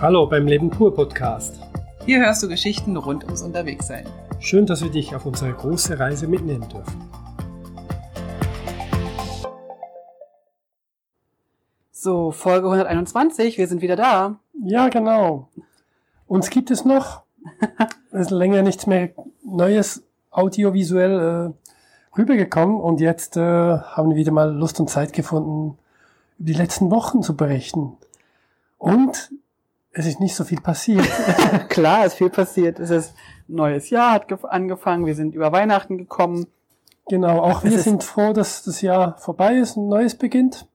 Hallo beim Leben pur Podcast. Hier hörst du Geschichten rund ums Unterwegssein. Schön, dass wir dich auf unsere große Reise mitnehmen dürfen. So, Folge 121, wir sind wieder da. Ja, genau. Uns gibt es noch. Es ist länger nichts mehr Neues audiovisuell äh, rübergekommen und jetzt äh, haben wir wieder mal Lust und Zeit gefunden, über die letzten Wochen zu berichten. Und es ist nicht so viel passiert. Klar, es ist viel passiert. Es ist ein neues Jahr hat angefangen, wir sind über Weihnachten gekommen. Genau, auch wir sind froh, dass das Jahr vorbei ist, ein neues beginnt.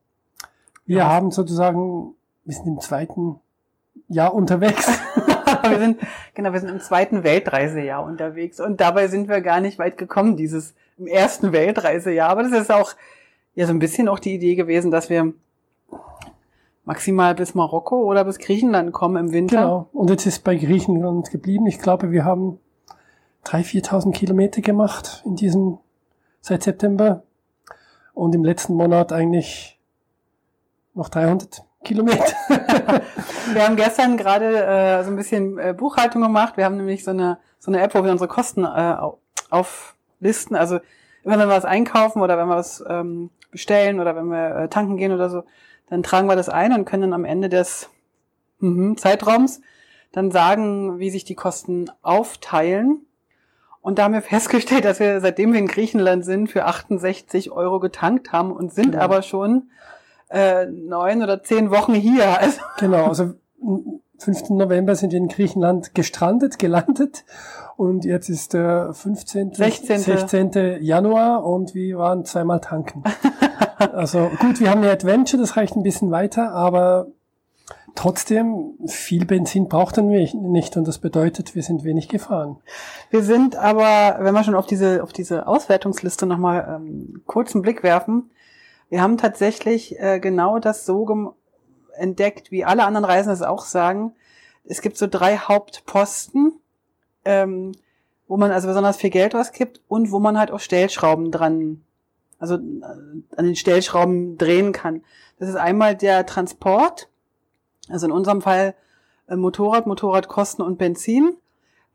Wir ja. haben sozusagen, wir sind im zweiten Jahr unterwegs. wir sind, genau, wir sind im zweiten Weltreisejahr unterwegs und dabei sind wir gar nicht weit gekommen, dieses im ersten Weltreisejahr. Aber das ist auch ja so ein bisschen auch die Idee gewesen, dass wir maximal bis Marokko oder bis Griechenland kommen im Winter. Genau. Und jetzt ist bei Griechenland geblieben. Ich glaube, wir haben 3.000, 4.000 Kilometer gemacht in diesen, seit September. Und im letzten Monat eigentlich noch 300 Kilometer. wir haben gestern gerade äh, so ein bisschen äh, Buchhaltung gemacht. Wir haben nämlich so eine, so eine App, wo wir unsere Kosten äh, auflisten. Also immer wenn wir was einkaufen oder wenn wir was ähm, bestellen oder wenn wir äh, tanken gehen oder so, dann tragen wir das ein und können dann am Ende des mhm, Zeitraums dann sagen, wie sich die Kosten aufteilen. Und da haben wir festgestellt, dass wir, seitdem wir in Griechenland sind, für 68 Euro getankt haben und sind genau. aber schon äh, neun oder zehn Wochen hier. Also genau, also 5. November sind wir in Griechenland gestrandet, gelandet und jetzt ist der 15. 16. 16. Januar und wir waren zweimal tanken. also gut, wir haben eine Adventure, das reicht ein bisschen weiter, aber trotzdem, viel Benzin brauchten wir nicht und das bedeutet, wir sind wenig gefahren. Wir sind aber, wenn wir schon auf diese, auf diese Auswertungsliste nochmal ähm, kurzen Blick werfen, wir haben tatsächlich äh, genau das so entdeckt, wie alle anderen Reisenden es auch sagen. Es gibt so drei Hauptposten, ähm, wo man also besonders viel Geld ausgibt und wo man halt auch Stellschrauben dran, also äh, an den Stellschrauben drehen kann. Das ist einmal der Transport, also in unserem Fall äh, Motorrad, Motorradkosten und Benzin.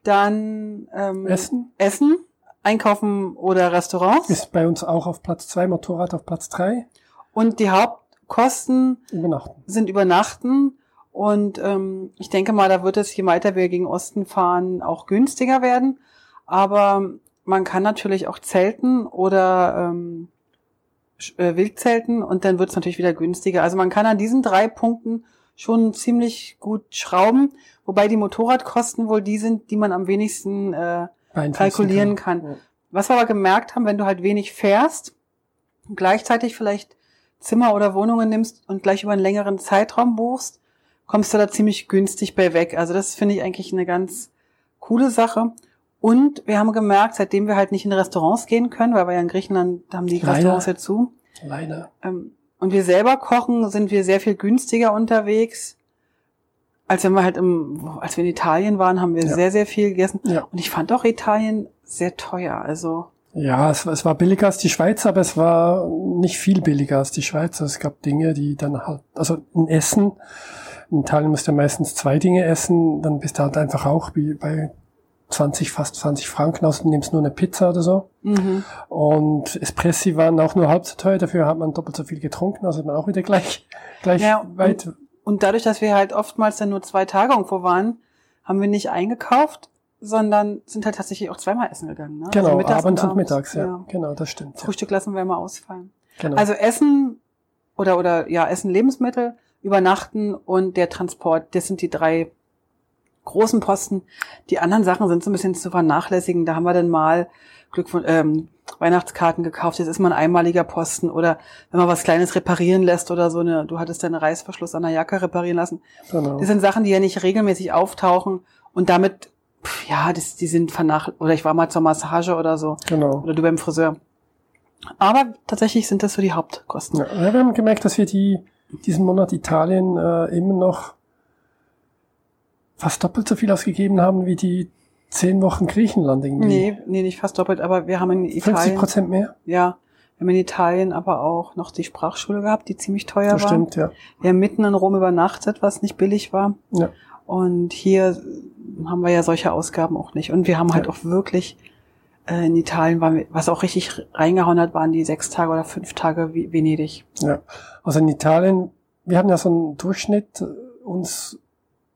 Dann ähm, Essen. Essen, Einkaufen oder Restaurants. Ist bei uns auch auf Platz zwei, Motorrad auf Platz drei. Und die Hauptkosten Übernachten. sind Übernachten. Und ähm, ich denke mal, da wird es, je weiter wir gegen Osten fahren, auch günstiger werden. Aber man kann natürlich auch zelten oder ähm, äh, Wildzelten und dann wird es natürlich wieder günstiger. Also man kann an diesen drei Punkten schon ziemlich gut schrauben, wobei die Motorradkosten wohl die sind, die man am wenigsten äh, kalkulieren kann. kann. Was wir aber gemerkt haben, wenn du halt wenig fährst, gleichzeitig vielleicht Zimmer oder Wohnungen nimmst und gleich über einen längeren Zeitraum buchst, kommst du da ziemlich günstig bei weg. Also das finde ich eigentlich eine ganz coole Sache. Und wir haben gemerkt, seitdem wir halt nicht in Restaurants gehen können, weil wir ja in Griechenland haben die Leider. Restaurants ja zu. Leider. Ähm, und wir selber kochen, sind wir sehr viel günstiger unterwegs als wenn wir halt im, als wir in Italien waren, haben wir ja. sehr, sehr viel gegessen. Ja. Und ich fand auch Italien sehr teuer. Also ja, es, es war billiger als die Schweiz, aber es war nicht viel billiger als die Schweiz. Also es gab Dinge, die dann halt, also ein Essen, in Italien musst du ja meistens zwei Dinge essen, dann bist du halt einfach auch wie bei 20, fast 20 Franken aus und nimmst nur eine Pizza oder so. Mhm. Und Espressi waren auch nur halb so teuer, dafür hat man doppelt so viel getrunken, also hat man auch wieder gleich, gleich ja, weit und dadurch, dass wir halt oftmals dann nur zwei Tage irgendwo waren, haben wir nicht eingekauft, sondern sind halt tatsächlich auch zweimal essen gegangen. Ne? Genau, also mittags abends und, und mittags, ja. ja. Genau, das stimmt. Frühstück ja. lassen wir immer ausfallen. Genau. Also Essen oder, oder, ja, Essen, Lebensmittel, Übernachten und der Transport, das sind die drei großen Posten. Die anderen Sachen sind so ein bisschen zu vernachlässigen. Da haben wir dann mal Glück von, ähm, Weihnachtskarten gekauft, jetzt ist man ein einmaliger Posten oder wenn man was Kleines reparieren lässt oder so eine, du hattest deinen Reißverschluss an der Jacke reparieren lassen. Genau. Das sind Sachen, die ja nicht regelmäßig auftauchen und damit, pff, ja, das, die sind vernach, oder ich war mal zur Massage oder so. Genau. Oder du beim Friseur. Aber tatsächlich sind das so die Hauptkosten. Ja, wir haben gemerkt, dass wir die, diesen Monat Italien äh, immer noch fast doppelt so viel ausgegeben haben wie die zehn Wochen Griechenland irgendwie. Nee, nee, nicht fast doppelt, aber wir haben in Italien. 50 Prozent mehr? Ja. Wir haben in Italien aber auch noch die Sprachschule gehabt, die ziemlich teuer das war. Stimmt, ja. Wir haben mitten in Rom übernachtet, was nicht billig war. Ja. Und hier haben wir ja solche Ausgaben auch nicht. Und wir haben halt Ja. auch wirklich äh, in Italien, waren wir, was auch richtig reingehauen hat, waren die sechs Tage oder fünf Tage wie Venedig. Ja, also in Italien, wir haben ja so einen Durchschnitt äh, uns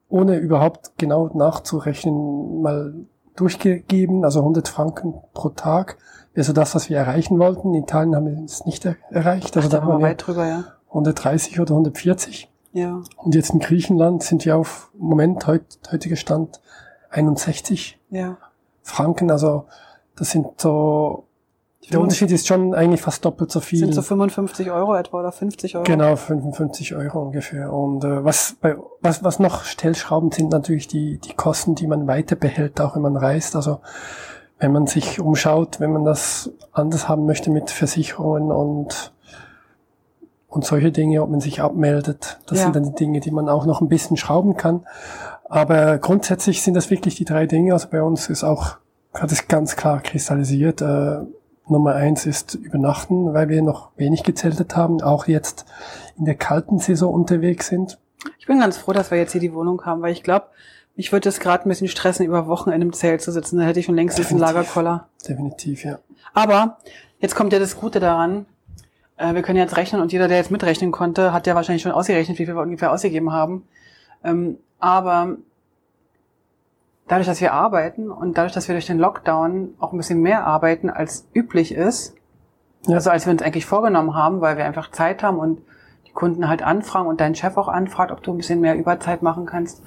ohne überhaupt genau nachzurechnen mal durchgegeben, also 100 Franken pro Tag. Also das, was wir erreichen wollten. In Italien haben wir es nicht er erreicht. Also Ach, da waren wir weit drüber, ja. 130 oder 140. Ja. Und jetzt in Griechenland sind wir auf Moment heut, heutiger Stand 61 Ja. Franken. Also das sind so, der Unterschied ist schon eigentlich fast doppelt so viel. Sind so 55 Euro etwa oder 50 Euro. Genau, 55 Euro ungefähr. Und äh, was, bei, was, was noch Stellschrauben sind natürlich die, die Kosten, die man weiter behält, auch wenn man reist. Also wenn man sich umschaut, wenn man das anders haben möchte mit Versicherungen und, und solche Dinge, ob man sich abmeldet. Das Ja. sind dann die Dinge, die man auch noch ein bisschen schrauben kann. Aber grundsätzlich sind das wirklich die drei Dinge. Also bei uns ist auch, hat es ganz klar kristallisiert, äh, Nummer eins ist Übernachten, weil wir noch wenig gezeltet haben, auch jetzt in der kalten Saison unterwegs sind. Ich bin ganz froh, dass wir jetzt hier die Wohnung haben, weil ich glaube, mich würde es gerade ein bisschen stressen, über Wochen in einem Zelt zu sitzen. Da hätte ich schon längst einen Definitiv. Lagerkoller. Definitiv, ja. Aber jetzt kommt ja das Gute daran. Äh, wir können jetzt rechnen und jeder, der jetzt mitrechnen konnte, hat ja wahrscheinlich schon ausgerechnet, wie viel wir ungefähr ausgegeben haben. Ähm, aber dadurch, dass wir arbeiten und dadurch, dass wir durch den Lockdown auch ein bisschen mehr arbeiten, als üblich ist, Ja. also als wir uns eigentlich vorgenommen haben, weil wir einfach Zeit haben und die Kunden halt anfragen und dein Chef auch anfragt, ob du ein bisschen mehr Überzeit machen kannst,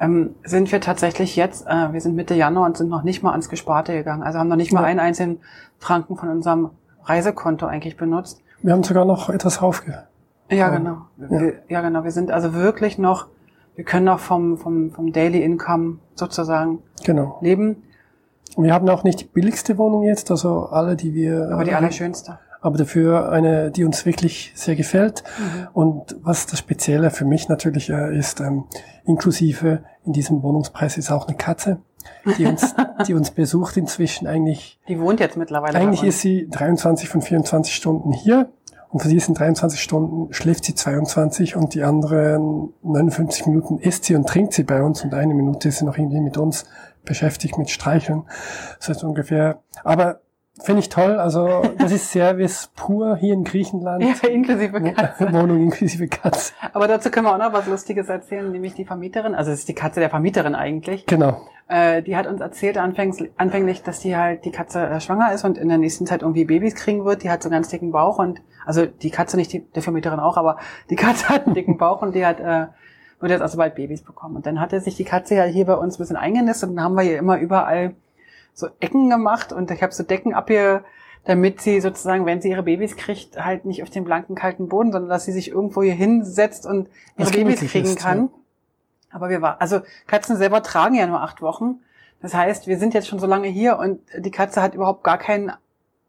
ähm, sind wir tatsächlich jetzt, äh, wir sind Mitte Januar und sind noch nicht mal ans Gesparte gegangen. Also haben noch nicht mal Ja. einen einzigen Franken von unserem Reisekonto eigentlich benutzt. Wir haben sogar noch etwas raufge. Ja, Ja. genau. Wir, ja, genau. Wir sind also wirklich noch, wir können noch vom, vom, vom Daily Income sozusagen Genau. leben, Und wir haben auch nicht die billigste Wohnung jetzt, also alle, die wir. aber die äh, allerschönste. aber dafür eine, die uns wirklich sehr gefällt. Mhm. Und was das Spezielle für mich natürlich äh, ist, ähm, inklusive in diesem Wohnungspreis ist auch eine Katze, die uns, die uns besucht inzwischen eigentlich. Die wohnt jetzt mittlerweile Eigentlich ist sie 23 von 24 Stunden hier und von diesen 23 Stunden schläft sie 22 und die anderen 59 Minuten isst sie und trinkt sie bei uns und eine Minute ist sie noch irgendwie mit uns beschäftigt mit Streicheln. Das heißt ungefähr, aber finde ich toll, also das ist Service pur hier in Griechenland. ja, inklusive Katze. Wohnung inklusive Katze. Aber dazu können wir auch noch was Lustiges erzählen, nämlich die Vermieterin, also es ist die Katze der Vermieterin eigentlich. Genau. Äh, die hat uns erzählt anfänglich, anfänglich, dass die halt die Katze äh, schwanger ist und in der nächsten Zeit irgendwie Babys kriegen wird. Die hat so einen ganz dicken Bauch und also die Katze nicht, die, der Vermieterin auch, aber die Katze hat einen dicken Bauch und die hat äh, wird jetzt also bald Babys bekommen. Und dann hatte sich die Katze ja hier bei uns ein bisschen eingenistet und dann haben wir hier immer überall so Ecken gemacht und ich habe so Decken abge damit sie sozusagen, wenn sie ihre Babys kriegt, halt nicht auf den blanken kalten Boden, sondern dass sie sich irgendwo hier hinsetzt und ihre Babys kriegen ist, kann. ja. Aber wir war, also Katzen selber tragen ja nur acht Wochen. Das heißt, wir sind jetzt schon so lange hier und die Katze hat überhaupt gar keinen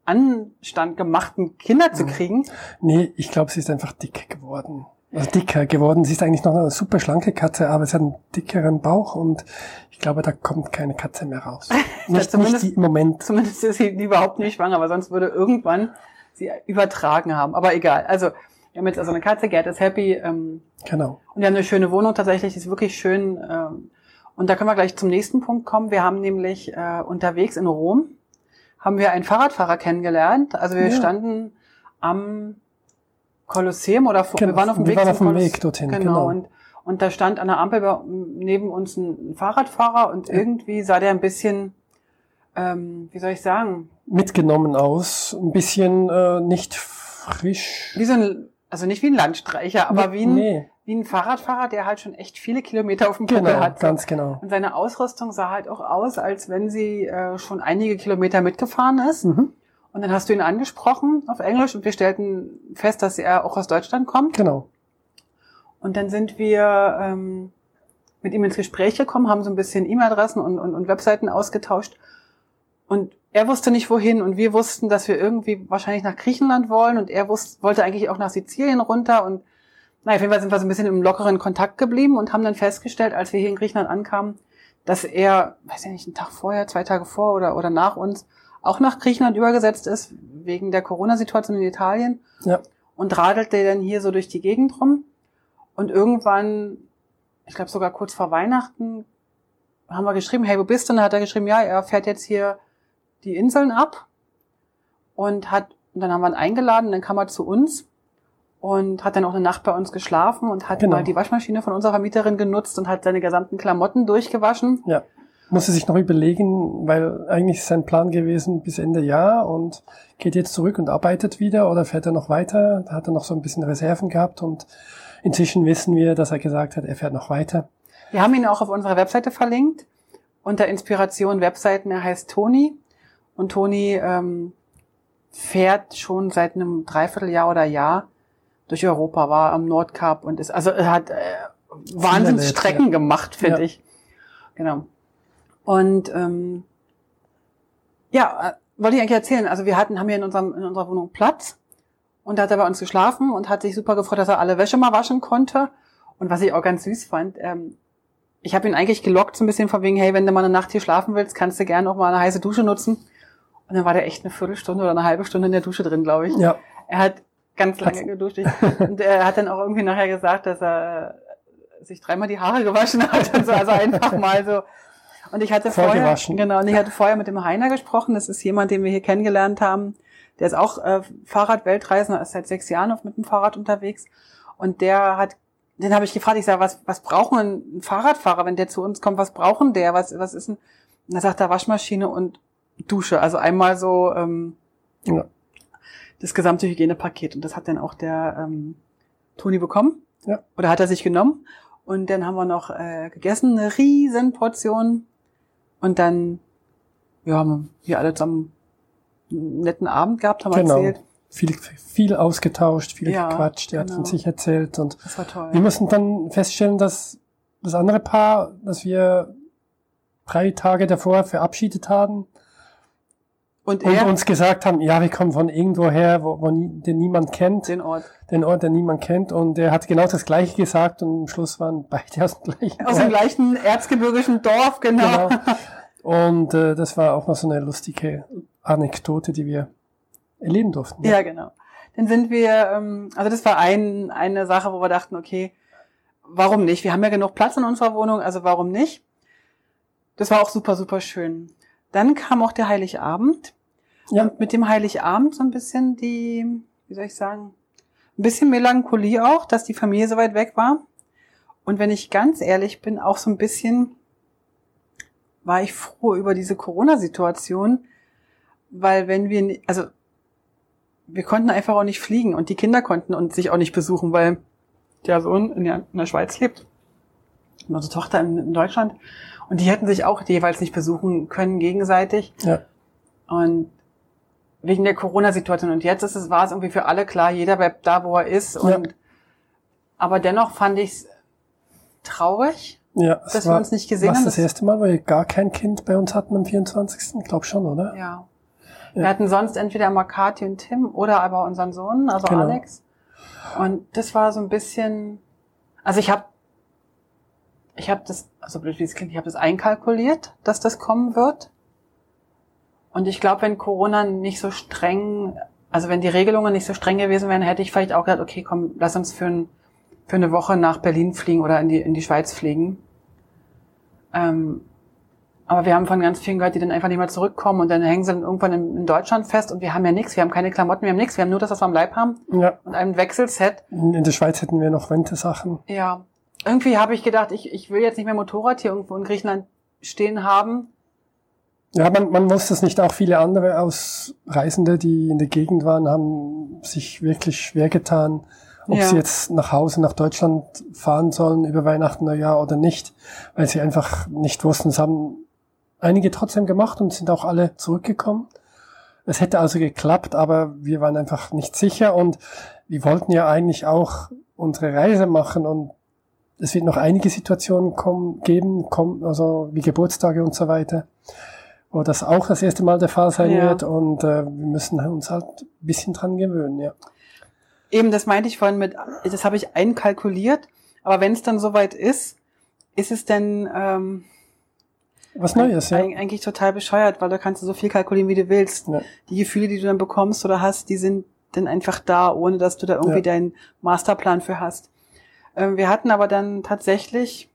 Anstand gemacht, Kinder zu Mhm. kriegen. Nee, ich glaube, sie ist einfach dick geworden. Also dicker geworden. Sie ist eigentlich noch eine super schlanke Katze, aber sie hat einen dickeren Bauch und ich glaube, da kommt keine Katze mehr raus. nicht, nicht zumindest- die, im Moment. Zumindest ist sie überhaupt nicht schwanger, aber sonst würde irgendwann sie übertragen haben. Aber egal. Also wir haben jetzt also eine Katze, Gerd ist happy. Ähm, Genau. Und wir haben eine schöne Wohnung tatsächlich, die ist wirklich schön. Ähm, und da können wir gleich zum nächsten Punkt kommen. Wir haben nämlich äh, unterwegs in Rom, haben wir einen Fahrradfahrer kennengelernt. Also wir Ja. standen am Kolosseum oder vor, Genau, wir waren auf dem wir Weg, waren auf dem Weg dorthin, Genau. genau. Und, und da stand an der Ampel neben uns ein, Fahrradfahrer und irgendwie sah der ein bisschen, ähm, wie soll ich sagen, Mitgenommen aus. Ein bisschen äh, nicht frisch. wie so ein, also nicht wie ein Landstreicher, aber wie ein, Nee, wie ein Fahrradfahrer, der halt schon echt viele Kilometer auf dem Buckel genau, hat. Ganz genau. Und seine Ausrüstung sah halt auch aus, als wenn sie äh, schon einige Kilometer mitgefahren ist. Mhm. Und dann hast du ihn angesprochen auf Englisch und wir stellten fest, dass er auch aus Deutschland kommt. Genau. Und dann sind wir ähm, mit ihm ins Gespräch gekommen, haben so ein bisschen E-Mail-Adressen und, und, und Webseiten ausgetauscht. Und er wusste nicht wohin und wir wussten, dass wir irgendwie wahrscheinlich nach Griechenland wollen und er wusste, wollte eigentlich auch nach Sizilien runter und naja, auf jeden Fall sind wir so ein bisschen im lockeren Kontakt geblieben und haben dann festgestellt, als wir hier in Griechenland ankamen, dass er, weiß ich nicht, einen Tag vorher, zwei Tage vor oder, oder nach uns auch nach Griechenland übergesetzt ist, wegen der Corona-Situation in Italien Ja. und radelte dann hier so durch die Gegend rum. Und irgendwann ich glaube sogar kurz vor Weihnachten, haben wir geschrieben, hey, wo bist du? Und dann hat er geschrieben, ja, er fährt jetzt hier die Inseln ab und hat, und dann haben wir ihn eingeladen, dann kam er zu uns und hat dann auch eine Nacht bei uns geschlafen und hat Genau. mal die Waschmaschine von unserer Mieterin genutzt und hat seine gesamten Klamotten durchgewaschen. Ja. Musste sich noch überlegen, weil eigentlich ist sein Plan gewesen bis Ende Jahr und geht jetzt zurück und arbeitet wieder oder fährt er noch weiter? Da hat er noch so ein bisschen Reserven gehabt und inzwischen wissen wir, dass er gesagt hat, er fährt noch weiter. Wir haben ihn auch auf unserer Webseite verlinkt. Unter Inspiration Webseiten, er heißt Toni. Und Toni ähm, fährt schon seit einem Dreivierteljahr oder Jahr durch Europa, war am Nordkap und ist, also er hat äh, Wahnsinnsstrecken erlebt, gemacht, finde Ja. ich. Genau. Und ähm, ja, äh, wollte ich eigentlich erzählen. Also wir hatten, haben hier in, unserem, in unserer Wohnung Platz und da hat er bei uns geschlafen und hat sich super gefreut, dass er alle Wäsche mal waschen konnte. Und was ich auch ganz süß fand, ähm, ich habe ihn eigentlich gelockt so ein bisschen von wegen, hey, wenn du mal eine Nacht hier schlafen willst, kannst du gerne auch mal eine heiße Dusche nutzen. Und dann war der echt eine Viertelstunde oder eine halbe Stunde in der Dusche drin, glaube ich. Ja, Er hat ganz lange geduscht. Und er hat dann auch irgendwie nachher gesagt, dass er sich dreimal die Haare gewaschen hat und so, also einfach mal so. Und ich hatte vorher, genau, und ich hatte vorher mit dem Heiner gesprochen. Das ist jemand, den wir hier kennengelernt haben. Der ist auch äh, Fahrrad-Weltreisender, ist seit sechs Jahren mit dem Fahrrad unterwegs. Und der hat, den habe ich gefragt, ich sage, was, was brauchen ein Fahrradfahrer, wenn der zu uns kommt, was brauchen der? Was, was ist denn? Und da sagt er Waschmaschine und Dusche. Also einmal so ähm, Ja. das gesamte Hygienepaket. Und das hat dann auch der ähm, Toni bekommen. Ja. Oder hat er sich genommen. Und dann haben wir noch äh, gegessen, eine riesen Portion. Und dann, ja, haben wir alle zusammen einen netten Abend gehabt, haben Genau. erzählt. viel, viel ausgetauscht, viel Ja, gequatscht, er hat genau. von sich erzählt und Das war toll. wir mussten dann feststellen, dass das andere Paar, das wir drei Tage davor verabschiedet haben Und und uns gesagt haben, ja, wir kommen von irgendwo her, wo, wo nie, den niemand kennt, den Ort. den Ort, den niemand kennt und er hat genau das Gleiche gesagt und am Schluss waren beide aus dem gleichen Aus dem gleichen erzgebirgischen Dorf, genau. Genau. Und äh, das war auch noch so eine lustige Anekdote, die wir erleben durften. Ja, genau. Dann sind wir, ähm, also das war ein, eine Sache, wo wir dachten, okay, warum nicht? Wir haben ja genug Platz in unserer Wohnung, also warum nicht? Das war auch super, super schön. Dann kam auch der Heiligabend. Ja. Und mit dem Heiligabend so ein bisschen die, wie soll ich sagen, ein bisschen Melancholie auch, dass die Familie so weit weg war. Und wenn ich ganz ehrlich bin, auch so ein bisschen war ich froh über diese Corona-Situation, weil wenn wir, also wir konnten einfach auch nicht fliegen und die Kinder konnten uns sich auch nicht besuchen, weil der Sohn in der, in der Schweiz lebt und unsere Tochter in, in Deutschland und die hätten sich auch jeweils nicht besuchen können gegenseitig Ja. und wegen der Corona-Situation und jetzt ist es war es irgendwie für alle klar, jeder bleibt da, wo er ist und aber dennoch fand ich es traurig, Ja, dass wir war, uns nicht gesehen haben. das erste Mal, weil wir gar kein Kind bei uns hatten am 24. Ich glaube schon, oder? Ja. Ja. Wir hatten sonst entweder mal Kathi und Tim oder aber unseren Sohn, also Genau. Alex. Und das war so ein bisschen, also ich habe, ich habe das, also blöd wie es klingt, ich habe das einkalkuliert, dass das kommen wird. Und ich glaube, wenn Corona nicht so streng, also wenn die Regelungen nicht so streng gewesen wären, hätte ich vielleicht auch gedacht, okay, komm, lass uns für, ein, für eine Woche nach Berlin fliegen oder in die, in die Schweiz fliegen. Ähm, aber wir haben von ganz vielen gehört, die dann einfach nicht mehr zurückkommen und dann hängen sie dann irgendwann in, in Deutschland fest und wir haben ja nichts, wir haben keine Klamotten, wir haben nichts, wir haben nur das, was wir am Leib haben Ja. und ein Wechselset. In, in der Schweiz hätten wir noch Wendesachen. Ja. Irgendwie habe ich gedacht, ich, ich will jetzt nicht mehr Motorrad hier irgendwo in Griechenland stehen haben. Ja, man, man wusste es nicht. Auch viele andere Ausreisende, die in der Gegend waren, haben sich wirklich schwer getan, ob Ja. sie jetzt nach Hause, nach Deutschland fahren sollen über Weihnachten, Neujahr oder nicht, weil sie einfach nicht wussten. Es haben einige trotzdem gemacht und sind auch alle zurückgekommen. Es hätte also geklappt, aber wir waren einfach nicht sicher und wir wollten ja eigentlich auch unsere Reise machen und es wird noch einige Situationen kommen, geben, kommen, also wie Geburtstage und so weiter, wo das auch das erste Mal der Fall sein Ja. wird und äh, wir müssen uns halt ein bisschen dran gewöhnen, ja. Eben, das meinte ich vorhin mit, das habe ich einkalkuliert. Aber wenn es dann soweit ist, ist es denn ähm, Was Neues, ja. eig- eigentlich total bescheuert, weil da kannst du so viel kalkulieren, wie du willst. Ja. Die Gefühle, die du dann bekommst oder hast, die sind dann einfach da, ohne dass du da irgendwie Ja. deinen Masterplan für hast. Ähm, wir hatten aber dann tatsächlich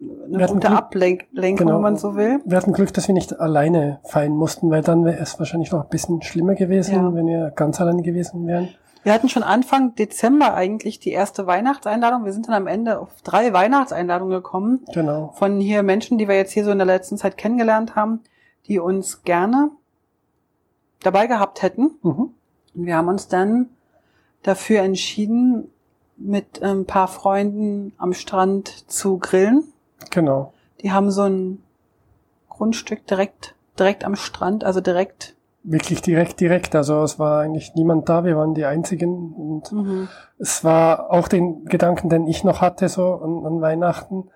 eine gute Glück, Ablenkung, genau, wenn man so will. Wir hatten Glück, dass wir nicht alleine feiern mussten, weil dann wäre es wahrscheinlich noch ein bisschen schlimmer gewesen, ja. wenn wir ganz alleine gewesen wären. Wir hatten schon Anfang Dezember eigentlich die erste Weihnachtseinladung. Wir sind dann am Ende auf drei Weihnachtseinladungen gekommen. Genau. Von hier Menschen, die wir jetzt hier so in der letzten Zeit kennengelernt haben, die uns gerne dabei gehabt hätten. Mhm. Und wir haben uns dann dafür entschieden, mit ein paar Freunden am Strand zu grillen. Genau. Die haben so ein Grundstück direkt, direkt am Strand, also direkt. Wirklich direkt, direkt. Also es war eigentlich niemand da, wir waren die Einzigen. Und mhm. es war auch den Gedanken, den ich noch hatte, so an, an Weihnachten.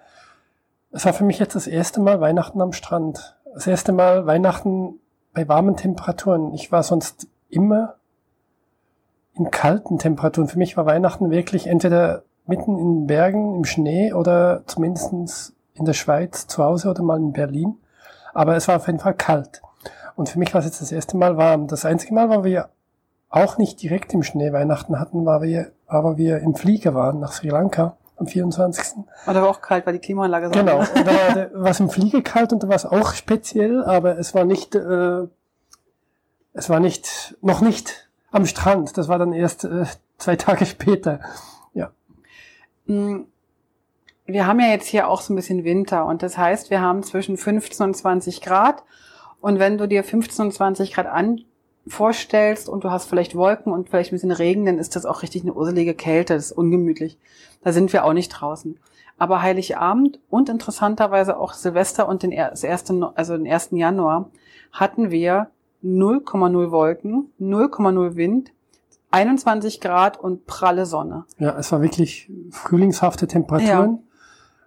Es war für mich jetzt das erste Mal Weihnachten am Strand. Das erste Mal Weihnachten bei warmen Temperaturen. Ich war sonst immer in kalten Temperaturen. Für mich war Weihnachten wirklich entweder mitten in den Bergen im Schnee oder zumindestens in der Schweiz zu Hause oder mal in Berlin. Aber es war auf jeden Fall kalt. Und für mich war es jetzt das erste Mal warm. Das einzige Mal, wo wir auch nicht direkt im Schnee Weihnachten hatten, war wir, aber wir im Flieger waren nach Sri Lanka am 24. Und da war auch kalt, weil die Klimaanlage so Genau, und da war es im Flieger kalt und da war es auch speziell, aber es war nicht, äh, es war nicht, noch nicht am Strand. Das war dann erst äh, zwei Tage später. Ja. Mm, wir haben ja jetzt hier auch so ein bisschen Winter und das heißt, wir haben zwischen 15 und 20 Grad. Und wenn du dir 15 und 20 Grad an vorstellst und du hast vielleicht Wolken und vielleicht ein bisschen Regen, dann ist das auch richtig eine urselige Kälte, das ist ungemütlich. Da sind wir auch nicht draußen. Aber Heiligabend und interessanterweise auch Silvester und den, das erste, also den 1. Januar hatten wir 0,0 Wolken, 0,0 Wind, 21 Grad und pralle Sonne. Ja, es war wirklich frühlingshafte Temperaturen. Ja.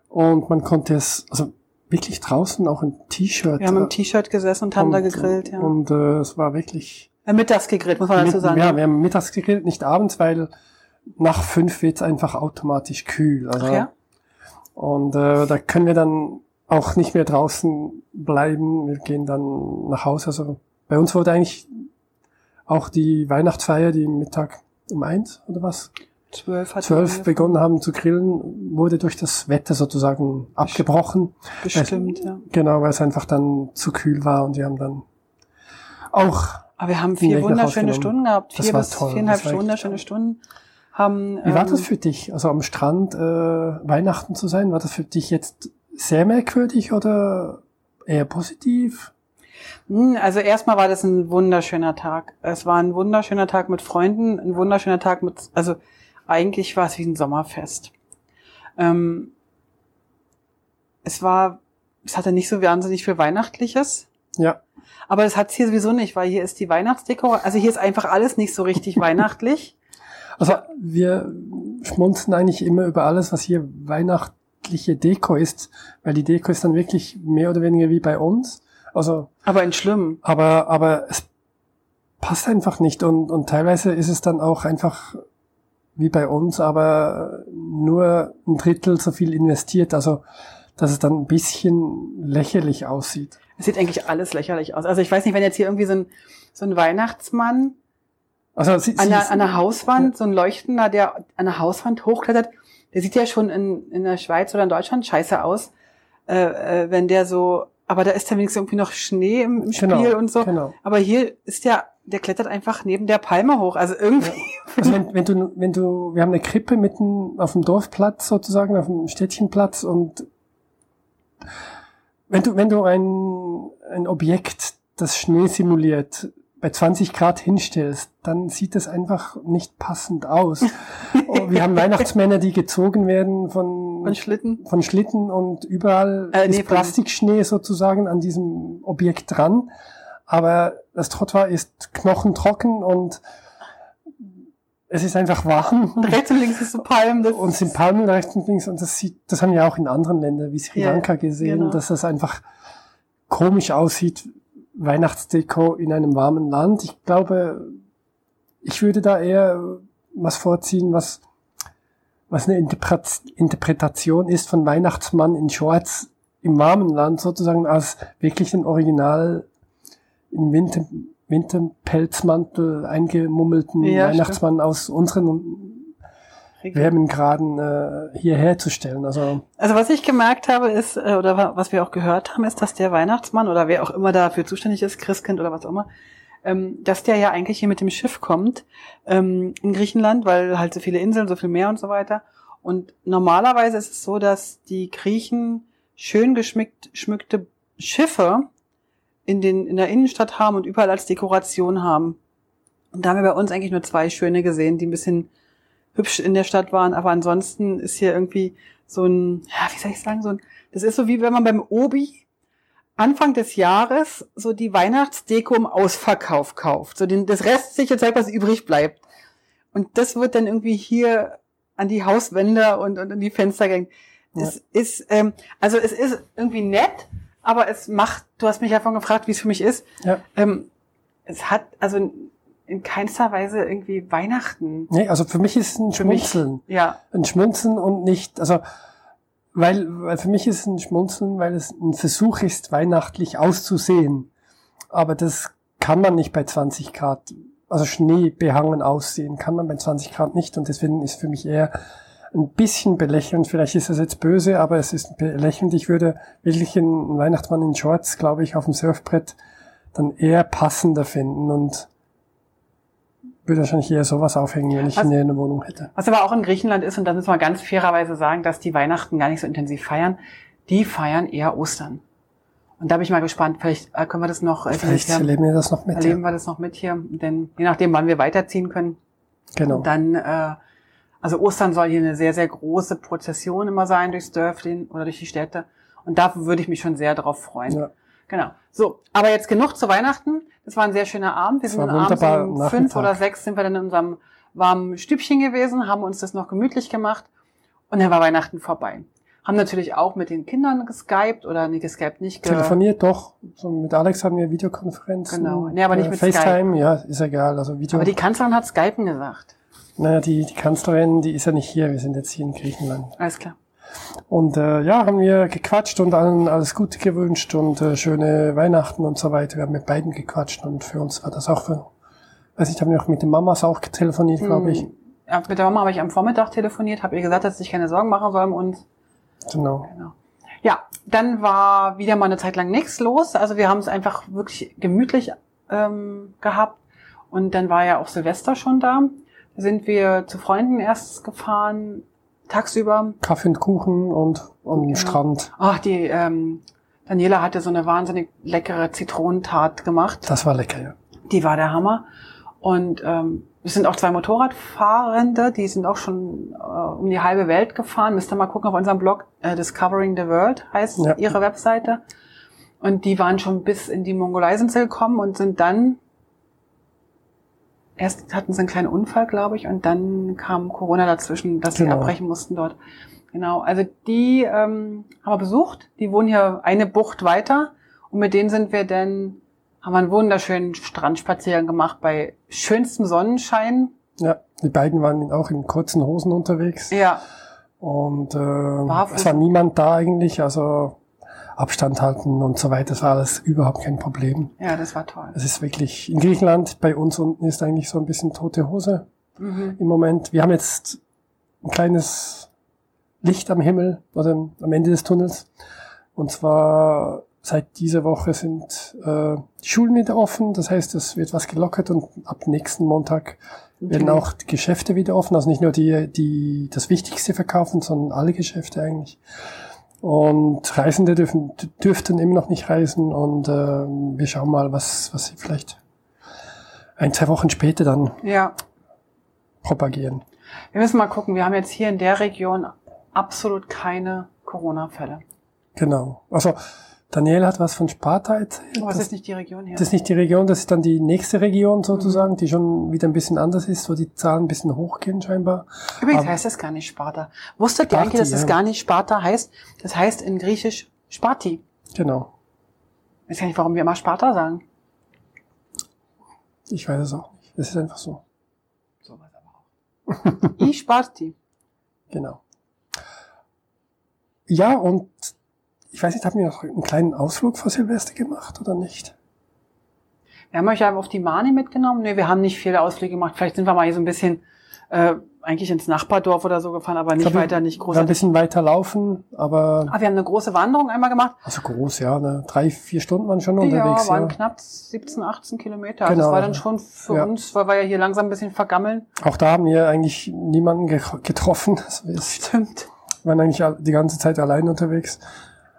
Und man konnte es, also wirklich draußen auch ein T-Shirt. Wir haben im T-Shirt gesessen und haben und, da gegrillt, ja. Und äh, es war wirklich. Ja, mittags gegrillt, muss man dazu sagen. Ja, wir haben mittags gegrillt, nicht abends, weil nach fünf wird's einfach automatisch kühl. Also, Ach ja? Und äh, da können wir dann auch nicht mehr draußen bleiben. Wir gehen dann nach Hause. Also bei uns wurde eigentlich auch die Weihnachtsfeier, die Mittag um eins oder was? Zwölf, hat Zwölf begonnen haben zu grillen, wurde durch das Wetter sozusagen abgebrochen. Bestimmt, ja. Genau, weil es einfach dann zu kühl war und die haben dann auch. Aber wir haben vier wunderschöne Stunden gehabt, vier bis toll. viereinhalb wunderschöne Stunden. Haben, Wie war das ähm, für dich, also am Strand äh, Weihnachten zu sein? War das für dich jetzt sehr merkwürdig oder eher positiv? Hm, also erstmal war das ein wunderschöner Tag. Es war ein wunderschöner Tag mit Freunden, ein wunderschöner Tag mit, also eigentlich war es wie ein Sommerfest. Ähm, es war, es hatte nicht so wahnsinnig viel Weihnachtliches. Ja. Aber das hat's hier sowieso nicht, weil hier ist die Weihnachtsdeko, also hier ist einfach alles nicht so richtig weihnachtlich. Also wir schmunzen eigentlich immer über alles, was hier weihnachtliche Deko ist, weil die Deko ist dann wirklich mehr oder weniger wie bei uns. Also, aber in schlimm. Aber, aber es passt einfach nicht und, und teilweise ist es dann auch einfach wie bei uns, aber nur ein Drittel so viel investiert, also dass es dann ein bisschen lächerlich aussieht. Es sieht eigentlich alles lächerlich aus. Also ich weiß nicht, wenn jetzt hier irgendwie so ein, so ein Weihnachtsmann also sie, an, der, an der Hauswand, ja. so ein Leuchtender, der an der Hauswand hochklettert, der sieht ja schon in, in der Schweiz oder in Deutschland scheiße aus, äh, äh, wenn der so aber da ist ja wenigstens irgendwie noch Schnee im, im Spiel genau, und so. Genau. Aber hier ist ja, der klettert einfach neben der Palme hoch. Also irgendwie. Ja. Also wenn, wenn du, wenn du, wir haben eine Krippe mitten auf dem Dorfplatz sozusagen, auf dem Städtchenplatz und wenn du, wenn du ein, ein Objekt, das Schnee simuliert, bei 20 Grad hinstellst, dann sieht das einfach nicht passend aus. Oh, wir haben Weihnachtsmänner, die gezogen werden von, von Schlitten, von Schlitten und überall äh, nee, ist Plastikschnee sozusagen an diesem Objekt dran. Aber das Trottoir ist knochentrocken und es ist einfach warm. Und rechts und links ist so Palmen. Das und sind Palmen rechts und links und das sieht, das haben wir auch in anderen Ländern wie Sri Lanka ja, gesehen, genau. dass das einfach komisch aussieht, Weihnachtsdeko in einem warmen Land. Ich glaube, ich würde da eher was vorziehen, was, was eine Interpretation ist von Weihnachtsmann in Shorts im warmen Land sozusagen als wirklich ein Original in Winter, Winterpelzmantel eingemummelten ja, Weihnachtsmann stimmt. aus unseren Wärmengraden äh, hierher zu stellen. Also, also was ich gemerkt habe ist, äh, oder was wir auch gehört haben, ist, dass der Weihnachtsmann oder wer auch immer dafür zuständig ist, Christkind oder was auch immer, ähm, dass der ja eigentlich hier mit dem Schiff kommt ähm, in Griechenland, weil halt so viele Inseln, so viel Meer und so weiter. Und normalerweise ist es so, dass die Griechen schön geschmückt, schmückte Schiffe in, den, in der Innenstadt haben und überall als Dekoration haben. Und da haben wir bei uns eigentlich nur zwei schöne gesehen, die ein bisschen hübsch in der Stadt waren, aber ansonsten ist hier irgendwie so ein, ja, wie soll ich sagen, so ein, das ist so wie wenn man beim Obi Anfang des Jahres so die Weihnachtsdeko im Ausverkauf kauft. So den, das restliche Zeug, was übrig bleibt. Und das wird dann irgendwie hier an die Hauswände und, und an die Fenster gehängt. Ja. Es ist, ähm, also es ist irgendwie nett, aber es macht, du hast mich ja vorhin gefragt, wie es für mich ist. Ja. Ähm, es hat also in keinster Weise irgendwie Weihnachten. Nee, also für mich ist es ein Schmunzeln. Mich, ja. Ein Schmunzeln und nicht, also weil, weil für mich ist es ein Schmunzeln, weil es ein Versuch ist, weihnachtlich auszusehen. Aber das kann man nicht bei 20 Grad, also Schnee behangen aussehen, kann man bei 20 Grad nicht. Und deswegen ist für mich eher ein bisschen belächelnd. Vielleicht ist das jetzt böse, aber es ist belächelnd. Ich würde wirklich einen Weihnachtsmann in Shorts, glaube ich, auf dem Surfbrett dann eher passender finden und würde wahrscheinlich eher sowas aufhängen, wenn ich was, eine Wohnung hätte. Was aber auch in Griechenland ist, und das muss man ganz fairerweise sagen, dass die Weihnachten gar nicht so intensiv feiern. Die feiern eher Ostern. Und da bin ich mal gespannt, vielleicht äh, können wir das noch, äh, vielleicht erleben wir das noch mit. Erleben ja. wir das noch mit hier, denn je nachdem, wann wir weiterziehen können. Genau. Dann, äh, also Ostern soll hier eine sehr, sehr große Prozession immer sein durchs Dörfchen oder durch die Städte. Und da würde ich mich schon sehr darauf freuen. Ja. Genau. So, aber jetzt genug zu Weihnachten. Das war ein sehr schöner Abend. Wir sind dann abends um fünf oder sechs sind wir dann in unserem warmen Stübchen gewesen, haben uns das noch gemütlich gemacht und dann war Weihnachten vorbei. Haben natürlich auch mit den Kindern geskypt oder nicht geskypt, nicht ge Telefoniert doch. So mit Alex haben wir Videokonferenzen. Genau. Nee, aber nicht äh, mit FaceTime, Skype. ja, ist egal. Also Video. Aber die Kanzlerin hat Skypen gesagt. Naja, die, die Kanzlerin, die ist ja nicht hier. Wir sind jetzt hier in Griechenland. Alles klar. Und äh, ja, haben wir gequatscht und allen alles Gute gewünscht und äh, schöne Weihnachten und so weiter. Wir haben mit beiden gequatscht und für uns war das auch für, weiß ich, haben wir auch mit den Mamas auch telefoniert, glaube ich. Hm. Ja, mit der Mama habe ich am Vormittag telefoniert, habe ihr gesagt, dass sie sich keine Sorgen machen soll um uns. Genau. genau. Ja, dann war wieder mal eine Zeit lang nichts los. Also wir haben es einfach wirklich gemütlich ähm, gehabt. Und dann war ja auch Silvester schon da. Sind wir zu Freunden erst gefahren, tagsüber. Kaffee und Kuchen und am genau. Strand. Ach, die ähm, Daniela hatte so eine wahnsinnig leckere Zitronentat gemacht. Das war lecker, ja. Die war der Hammer. Und ähm, wir sind auch zwei Motorradfahrende, die sind auch schon äh, um die halbe Welt gefahren. Müsst ihr mal gucken auf unserem Blog, äh, Discovering the World heißt ja. ihre Webseite. Und die waren schon bis in die Mongolei-Insel gekommen und sind dann erst hatten sie einen kleinen Unfall, glaube ich, und dann kam Corona dazwischen, dass genau. sie abbrechen mussten dort. Genau, also die ähm, haben wir besucht. Die wohnen hier eine Bucht weiter und mit denen sind wir dann haben wir einen wunderschönen Strandspaziergang gemacht bei schönstem Sonnenschein. Ja, die beiden waren auch in kurzen Hosen unterwegs. Ja. Und äh, es war niemand da eigentlich, also Abstand halten und so weiter. Das war alles überhaupt kein Problem. Ja, das war toll. Es ist wirklich, in Griechenland, bei uns unten ist eigentlich so ein bisschen tote Hose mhm. im Moment. Wir haben jetzt ein kleines Licht am Himmel oder am Ende des Tunnels. Und zwar seit dieser Woche sind äh, die Schulen wieder offen. Das heißt, es wird was gelockert und ab nächsten Montag werden auch die Geschäfte wieder offen. Also nicht nur die, die das Wichtigste verkaufen, sondern alle Geschäfte eigentlich. Und Reisende dürfen, dürften immer noch nicht reisen und äh, wir schauen mal, was, was sie vielleicht ein, zwei Wochen später dann ja. propagieren. Wir müssen mal gucken, wir haben jetzt hier in der Region absolut keine Corona-Fälle. Genau. Also Daniel hat was von Sparta erzählt. Oh, das ist nicht die Region hier. Das ist nicht die Region, das ist dann die nächste Region sozusagen, mhm. die schon wieder ein bisschen anders ist, wo die Zahlen ein bisschen hochgehen scheinbar. Übrigens Aber heißt das gar nicht Sparta. Wusstet ihr eigentlich, dass es ja. gar nicht Sparta heißt? Das heißt in Griechisch Sparti. Genau. Ich weiß gar nicht, warum wir immer Sparta sagen. Ich weiß es auch nicht. Es ist einfach so. So was aber auch. I Sparti. Genau. Ja, und ich weiß nicht, haben wir noch einen kleinen Ausflug vor Silvester gemacht oder nicht? Wir haben euch ja auf die Mani mitgenommen. Nee, wir haben nicht viele Ausflüge gemacht. Vielleicht sind wir mal hier so ein bisschen äh, eigentlich ins Nachbardorf oder so gefahren, aber nicht glaub, wir- weiter, nicht Wir ein bisschen weiter laufen, aber Aber wir haben eine große Wanderung einmal gemacht. also groß, ja, ne, drei, vier Stunden waren schon Ja, unterwegs. waren Ja, knapp 17, 18 Kilometer. Also Genau, das war dann ja. schon für Ja. uns, weil wir ja hier langsam ein bisschen vergammeln. Auch da haben wir eigentlich niemanden ge getroffen. Also wir Stimmt. waren eigentlich die ganze Zeit allein unterwegs,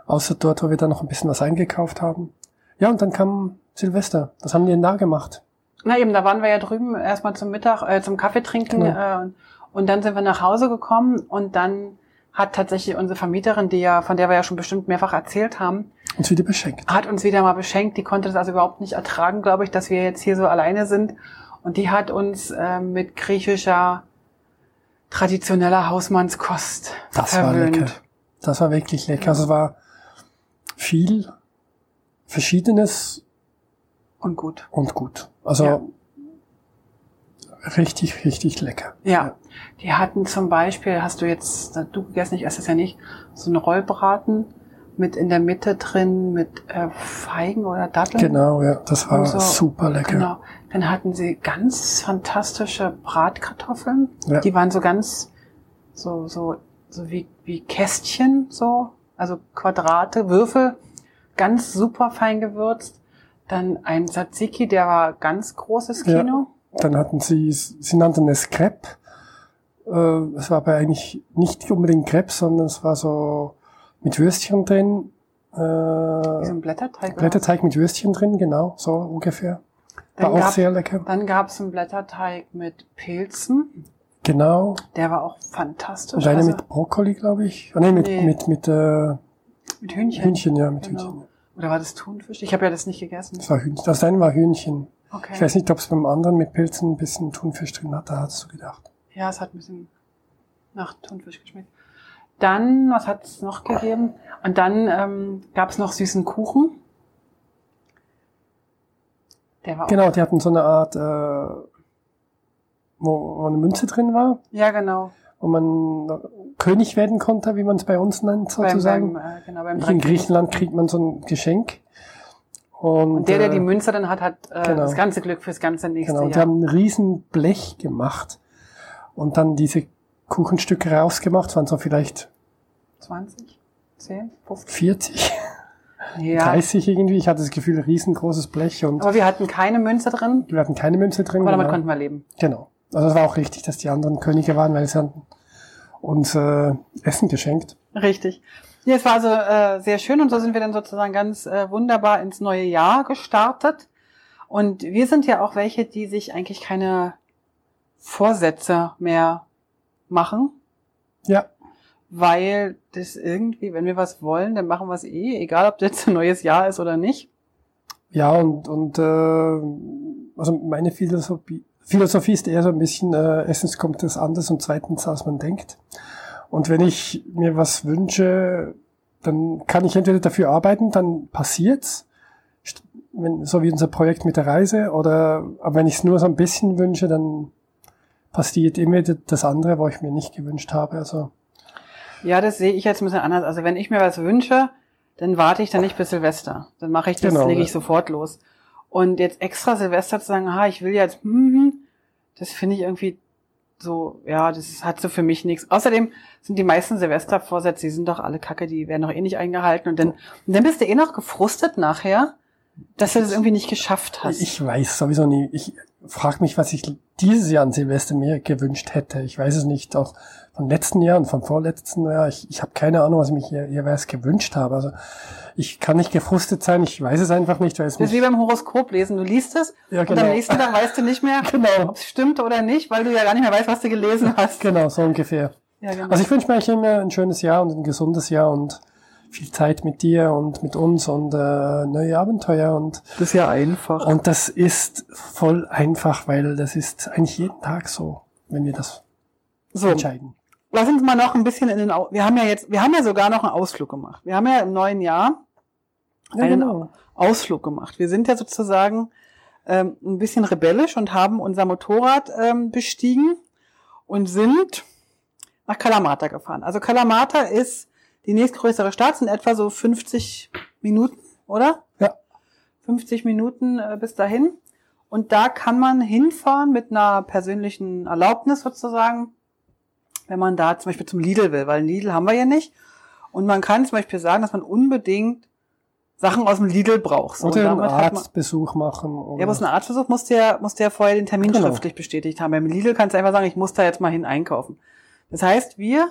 außer dort, wo wir dann noch ein bisschen was eingekauft haben. Ja, und dann kam Silvester. Was haben die denn da gemacht? Na eben, da waren wir ja drüben erstmal zum Mittag, äh, zum Kaffee trinken Genau. äh, und dann sind wir nach Hause gekommen und dann hat tatsächlich unsere Vermieterin, die ja, von der wir ja schon bestimmt mehrfach erzählt haben, Uns wieder beschenkt. hat uns wieder mal beschenkt. Die konnte das also überhaupt nicht ertragen, glaube ich, dass wir jetzt hier so alleine sind. Und die hat uns äh, mit griechischer traditioneller Hausmannskost Das war verwöhnt. lecker. Das war wirklich lecker. Also es war viel Verschiedenes Und gut. und gut. Also Ja. richtig, richtig lecker. Ja. Die hatten zum Beispiel, hast du jetzt, du gegessen, ich esse es ja nicht, so einen Rollbraten mit in der Mitte drin mit äh, Feigen oder Datteln. Genau, ja. Das war so- super lecker. Genau. Dann hatten sie ganz fantastische Bratkartoffeln. Ja. Die waren so ganz, so, so, so wie, wie Kästchen, so. Also Quadrate, Würfel. Ganz super fein gewürzt. Dann ein Tzatziki, der war ganz großes Ja. Kino. Dann hatten sie, sie nannten es Crepe. Äh, es war aber eigentlich nicht unbedingt Crepe, sondern es war so mit Würstchen drin. Äh, Wie so ein Blätterteig. Blätterteig mit Würstchen drin, genau, so ungefähr. War Dann auch gab- sehr lecker. Dann gab's einen Blätterteig mit Pilzen. Genau. Der war auch fantastisch. Und eine Also mit Brokkoli, glaube ich. Ah, nee, mit, Nee. mit, mit äh, mit Hühnchen. Hühnchen, ja, mit Genau. Hühnchen. Oder war das Thunfisch? Ich habe ja das nicht gegessen. Das war Hühnchen. Das eine war Hühnchen. Ich Okay. weiß nicht, ob es beim anderen mit Pilzen ein bisschen Thunfisch drin hat, da hast du gedacht. Ja, es hat ein bisschen nach Thunfisch geschmeckt. Dann, was hat es noch gegeben? Und dann ähm, gab es noch süßen Kuchen. Der war. Genau, die hatten so eine Art, äh, wo, wo eine Münze drin war, Ja, genau. wo man König werden konnte, wie man es bei uns nennt, Beim, sozusagen. beim, äh, genau, beim In. Griechenland kriegt man so ein Geschenk. Und, Und der, der äh, die Münze dann hat, hat äh, genau. das ganze Glück fürs ganze nächste Genau, und die Jahr. haben ein riesen Blech gemacht und dann diese Kuchenstücke rausgemacht, waren so vielleicht 20, 10, 15. 40, Ja. 30 irgendwie. Ich hatte das Gefühl, riesengroßes Blech und Aber wir hatten keine Münze drin, wir hatten keine Münze drin. aber damit genau. konnten wir leben. genau. Also es war auch richtig, dass die anderen Könige waren, weil sie hatten uns äh, Essen geschenkt. Richtig. Ja, es war also äh, sehr schön und so sind wir dann sozusagen ganz äh, wunderbar ins neue Jahr gestartet. Und wir sind ja auch welche, die sich eigentlich keine Vorsätze mehr machen, Ja, weil das irgendwie, wenn wir was wollen, dann machen wir es eh, egal ob das jetzt ein neues Jahr ist oder nicht. ja und, und äh, also meine Philosophie, Philosophie ist eher so ein bisschen, äh, erstens kommt es anders und zweitens, als man denkt. Und wenn ich mir was wünsche, dann kann ich entweder dafür arbeiten, dann passiert's, wenn, so wie unser Projekt mit der Reise, oder aber wenn ich es nur so ein bisschen wünsche, dann passiert immer das andere, wo ich mir nicht gewünscht habe. Also Ja, das sehe ich jetzt ein bisschen anders. Also wenn ich mir was wünsche, dann warte ich dann nicht bis Silvester. Dann mache ich das, Genau, lege ja. ich sofort los. Und jetzt extra Silvester zu sagen, ha, ich will jetzt, hm, hm, das finde ich irgendwie so, ja, das hat so für mich nichts. Außerdem sind die meisten Silvestervorsätze, die sind doch alle kacke, die werden doch eh nicht eingehalten. Und dann, und dann bist du eh noch gefrustet nachher, dass du das irgendwie nicht geschafft hast. ich weiß sowieso nie. Ich frage mich, was ich dieses Jahr an Silvester mir gewünscht hätte. Ich weiß es nicht. Auch vom letzten Jahr und vom vorletzten Jahr. Ich, ich habe keine Ahnung, was ich mich hier jeweils gewünscht habe. Also ich kann nicht gefrustet sein. Ich weiß es einfach nicht, weil es das ist wie beim Horoskop lesen. Du liest es Ja, und am genau. nächsten Tag weißt du nicht mehr, Genau. ob es stimmt oder nicht, weil du ja gar nicht mehr weißt, was du gelesen hast. genau, so ungefähr. Ja, genau. Also ich wünsche mir immer ein schönes Jahr und ein gesundes Jahr und viel Zeit mit dir und mit uns und äh, neue Abenteuer und das ist ja einfach. und das ist voll einfach, weil das ist eigentlich jeden Tag so, wenn wir das So, entscheiden. Lass uns mal noch ein bisschen in den, Au wir haben ja jetzt, wir haben ja sogar noch einen Ausflug gemacht. Wir haben ja im neuen Jahr Ja, einen genau. Ausflug gemacht. Wir sind ja sozusagen ähm, ein bisschen rebellisch und haben unser Motorrad ähm, bestiegen und sind nach Kalamata gefahren. Also Kalamata ist die nächstgrößere Stadt, sind etwa so 50 Minuten, oder? Ja. 50 Minuten äh, bis dahin. Und da kann man hinfahren mit einer persönlichen Erlaubnis sozusagen, wenn man da zum Beispiel zum Lidl will, weil Lidl haben wir ja nicht. Und man kann zum Beispiel sagen, dass man unbedingt Sachen aus dem Lidl braucht. So, Oder und einen Arztbesuch machen. Oder ja, aber so ein Arztversuch musst du ja, musst du ja vorher den Termin Genau. schriftlich bestätigt haben. Beim Lidl kannst du einfach sagen, ich muss da jetzt mal hin einkaufen. Das heißt, wir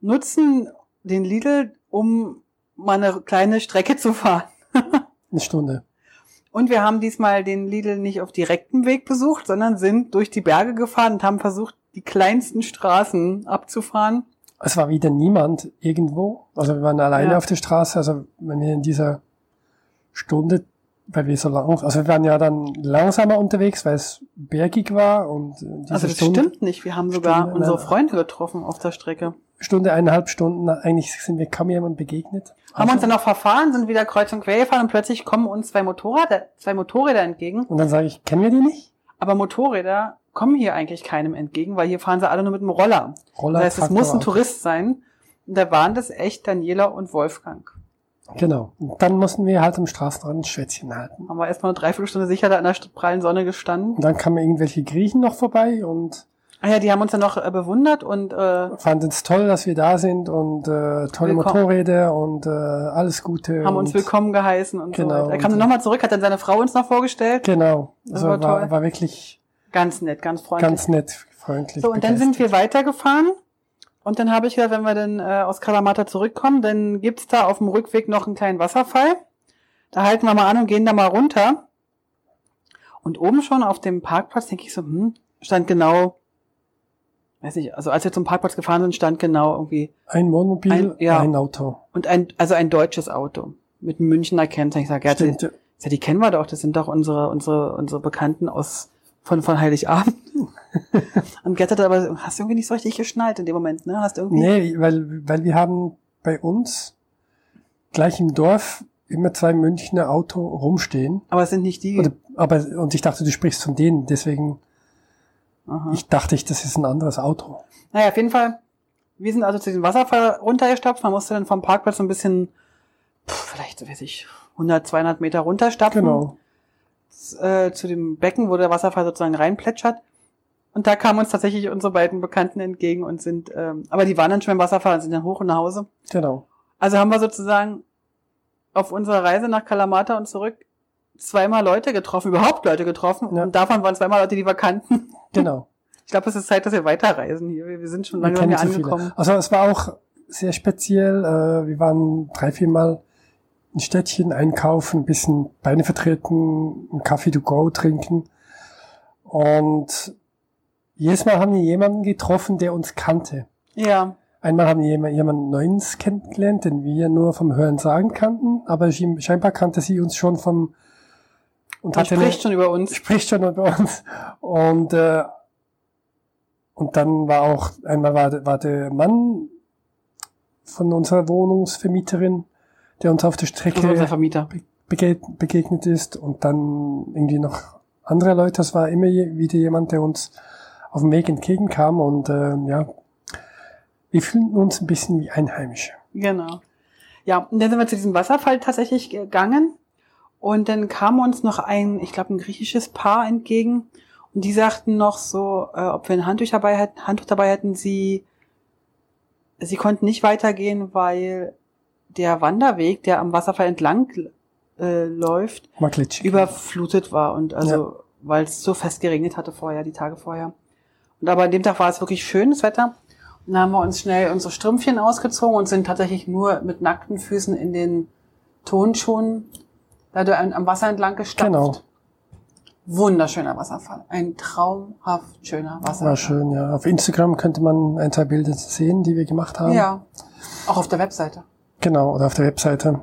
nutzen den Lidl, um mal eine kleine Strecke zu fahren. eine Stunde. Und wir haben diesmal den Lidl nicht auf direktem Weg besucht, sondern sind durch die Berge gefahren und haben versucht, die kleinsten Straßen abzufahren. Es war wieder niemand irgendwo. Also wir waren alleine Ja. auf der Straße. Also wenn wir in dieser Stunde, weil wir so lang, also wir waren ja dann langsamer unterwegs, weil es bergig war und äh, diese Also das Stunde, stimmt nicht. Wir haben sogar Stunde, unsere. Freunde getroffen auf der Strecke. Stunde, eineinhalb Stunden, eigentlich sind wir kaum jemandem begegnet. Haben Also- uns dann noch verfahren, sind wieder kreuz und quer gefahren und plötzlich kommen uns zwei Motorräder, zwei Motorräder entgegen. Und dann sage ich, kennen wir die nicht? Aber Motorräder kommen hier eigentlich keinem entgegen, weil hier fahren sie alle nur mit dem Roller. Roller, Das heißt, es muss ein. Tourist sein. Und da waren das echt Daniela und Wolfgang. Genau. Und dann mussten wir halt am Straßenrand ein Schwätzchen halten. Haben wir erstmal eine Dreiviertelstunde sicher da in der prallen Sonne gestanden. Und dann kamen irgendwelche Griechen noch vorbei und Ah ja, die haben uns dann noch äh, bewundert und äh, fanden es toll, dass wir da sind und äh, tolle Willkommen. Motorräder und äh, alles Gute. haben uns willkommen geheißen und Genau, so. Er kam dann nochmal zurück, hat dann seine Frau uns noch vorgestellt. Genau. Das Also war war, war wirklich Ganz nett, ganz freundlich. ganz nett, freundlich. so, und dann sind wir weitergefahren. Und dann habe ich gedacht, wenn wir dann äh, aus Kalamata zurückkommen, dann gibt's da auf dem Rückweg noch einen kleinen Wasserfall. Da halten wir mal an und gehen da mal runter. Und oben schon auf dem Parkplatz denke ich so, hm, stand genau, weiß nicht, also als wir zum Parkplatz gefahren sind, stand genau irgendwie ein Wohnmobil, Ein- ja. ein Auto. und ein, also ein deutsches Auto mit Münchner Kennzeichen. Ich sage, ja, die, ja. ja, die kennen wir doch, das sind doch unsere, unsere, unsere Bekannten aus von, von Heiligabend. und Gerd hat aber, hast du irgendwie nicht so richtig geschnallt in dem Moment, ne? Hast irgendwie. Nee, weil, weil wir haben bei uns gleich im Dorf immer zwei Münchner Auto rumstehen. Aber es sind nicht die. Oder, aber, und ich dachte, du sprichst von denen, deswegen, Aha. ich dachte ich, das ist ein anderes Auto. Naja, auf jeden Fall, wir sind also zu diesem Wasserfall runtergestapft. Man musste dann vom Parkplatz so ein bisschen, pff, vielleicht, weiß ich, 100, 200 Meter runterstapfen. Genau. Äh, zu dem Becken, wo der Wasserfall sozusagen reinplätschert. Und da kamen uns tatsächlich unsere beiden Bekannten entgegen und sind, ähm, aber die waren dann schon im Wasserfall und sind dann hoch und nach Hause. Genau. Also haben wir sozusagen auf unserer Reise nach Kalamata und zurück zweimal Leute getroffen, überhaupt Leute getroffen. Ja. Und davon waren zweimal Leute, die wir kannten. Genau. Ich glaube, es ist Zeit, dass wir weiterreisen hier. Wir sind schon lange hier zu viele. angekommen. Also es war auch sehr speziell. Äh, wir waren drei, vier Mal in Städtchen einkaufen, ein bisschen Beine vertreten, einen Kaffee to go trinken. Und jedes Mal haben wir jemanden getroffen, der uns kannte. Ja, Einmal haben wir jemand- jemanden Neues kennengelernt, den wir nur vom Hören sagen kannten, aber scheinbar kannte sie uns schon vom und eine- spricht schon über uns. spricht schon über uns. Und, äh, und dann war auch, einmal war, war der Mann von unserer Wohnungsvermieterin, der uns auf der Strecke Vermieter. bege begegnet ist und dann irgendwie noch andere Leute. Das war immer wieder jemand, der uns auf dem Weg entgegenkam und ähm, ja, wir fühlten uns ein bisschen wie Einheimische. Genau. Ja, und dann sind wir zu diesem Wasserfall tatsächlich gegangen. Und dann kam uns noch ein, ich glaube, ein griechisches Paar entgegen. Und die sagten noch so, äh, ob wir ein Handtuch dabei hätten. Handtuch dabei hätten sie. Sie konnten nicht weitergehen, weil der Wanderweg, der am Wasserfall entlang äh, läuft, Mal glitschig. überflutet war und also weil es so fest geregnet hatte vorher, die Tage vorher. Und aber an dem Tag war es wirklich schönes Wetter. Und dann haben wir uns schnell unsere Strümpfchen ausgezogen und sind tatsächlich nur mit nackten Füßen in den Tonschuhen da am Wasser entlang gestapft. Genau. Wunderschöner Wasserfall. Ein traumhaft schöner Wasserfall. War schön, ja. Auf Instagram könnte man ein, zwei Bilder sehen, die wir gemacht haben. Ja. Auch auf der Webseite. Genau, oder auf der Webseite.